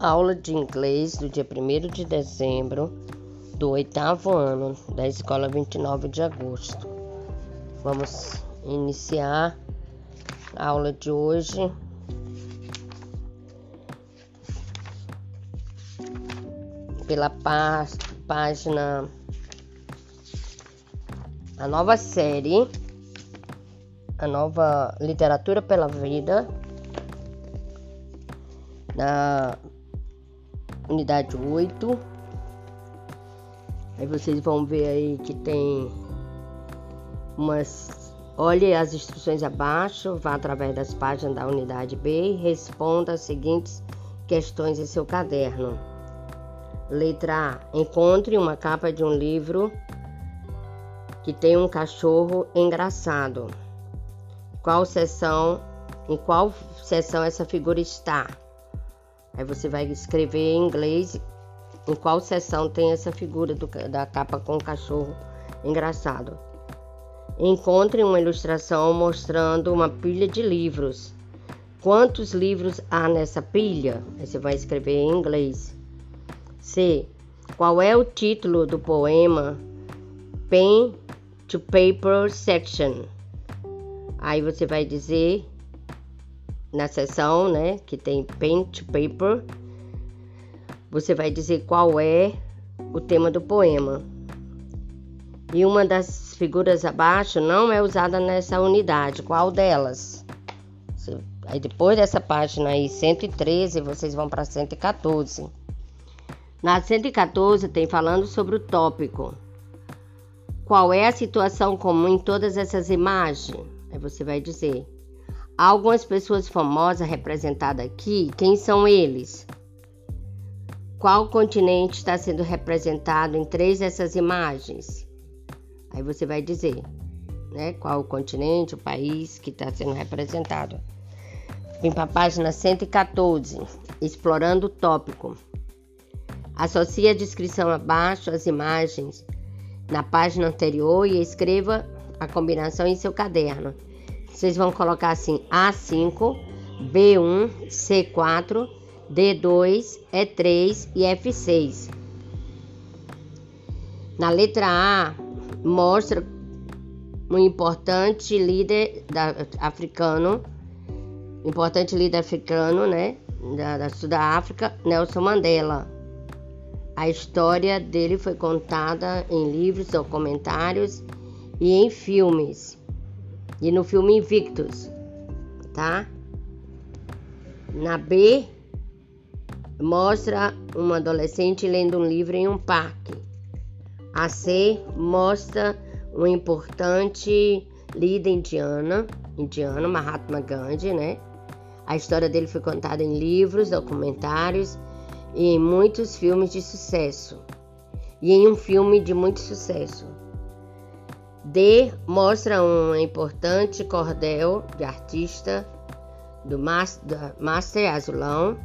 aula de inglês do dia 1 de dezembro do oitavo ano da escola 29 de agosto. Vamos iniciar a aula de hoje. Pela pá página a nova série, a nova literatura pela vida, na unidade 8. Aí vocês vão ver aí que tem umas. Olhe as instruções abaixo, vá através das páginas da unidade B e responda as seguintes questões em seu caderno. Letra A. Encontre uma capa de um livro que tem um cachorro engraçado. Qual seção, em qual seção essa figura está? Aí você vai escrever em inglês em qual seção tem essa figura do, da capa com o cachorro engraçado. Encontre uma ilustração mostrando uma pilha de livros. Quantos livros há nessa pilha? Aí você vai escrever em inglês. C. Qual é o título do poema Pen to Paper Section? Aí você vai dizer na seção, né, que tem to paper, você vai dizer qual é o tema do poema. E uma das figuras abaixo não é usada nessa unidade. Qual delas? Aí depois dessa página aí, 113, vocês vão para 114. Na 114 tem falando sobre o tópico. Qual é a situação comum em todas essas imagens? Aí você vai dizer Há algumas pessoas famosas representadas aqui. Quem são eles? Qual continente está sendo representado em três dessas imagens? Aí você vai dizer, né? Qual o continente, o país que está sendo representado. Vem para a página 114, explorando o tópico. Associe a descrição abaixo às imagens na página anterior e escreva a combinação em seu caderno. Vocês vão colocar assim A5, B1, C4, D2, E3 e F6. Na letra A, mostra um importante líder da, africano, importante líder africano, né, da, da Sudáfrica, Nelson Mandela. A história dele foi contada em livros, documentários e em filmes e no filme Invictus, tá? Na B, mostra uma adolescente lendo um livro em um parque. A C mostra um importante líder indiana, indiano, Mahatma Gandhi, né? A história dele foi contada em livros, documentários e em muitos filmes de sucesso. E em um filme de muito sucesso. D mostra um importante cordel de artista do Master Azulão,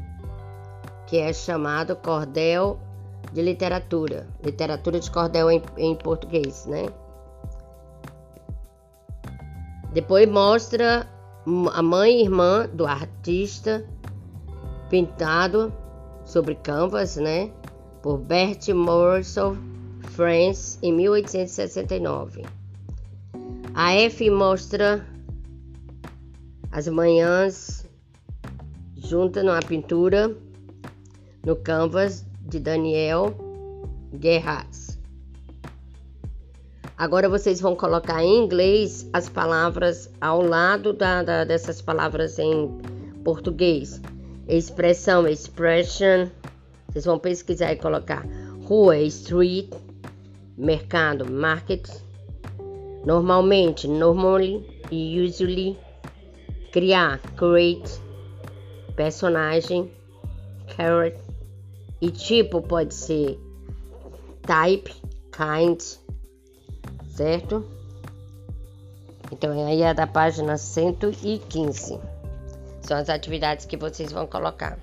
que é chamado cordel de literatura, literatura de cordel em, em português, né? Depois mostra a mãe e irmã do artista pintado sobre canvas, né? Por Bert Morrison, France, em 1869. A F mostra as manhãs junta numa pintura no canvas de Daniel Guerras. Agora vocês vão colocar em inglês as palavras ao lado da, da, dessas palavras em português. Expressão, expression. Vocês vão pesquisar e colocar rua, street, mercado, market, Normalmente, normally usually, criar, create, personagem, character e tipo pode ser type, kind, certo? Então aí é da página 115. São as atividades que vocês vão colocar.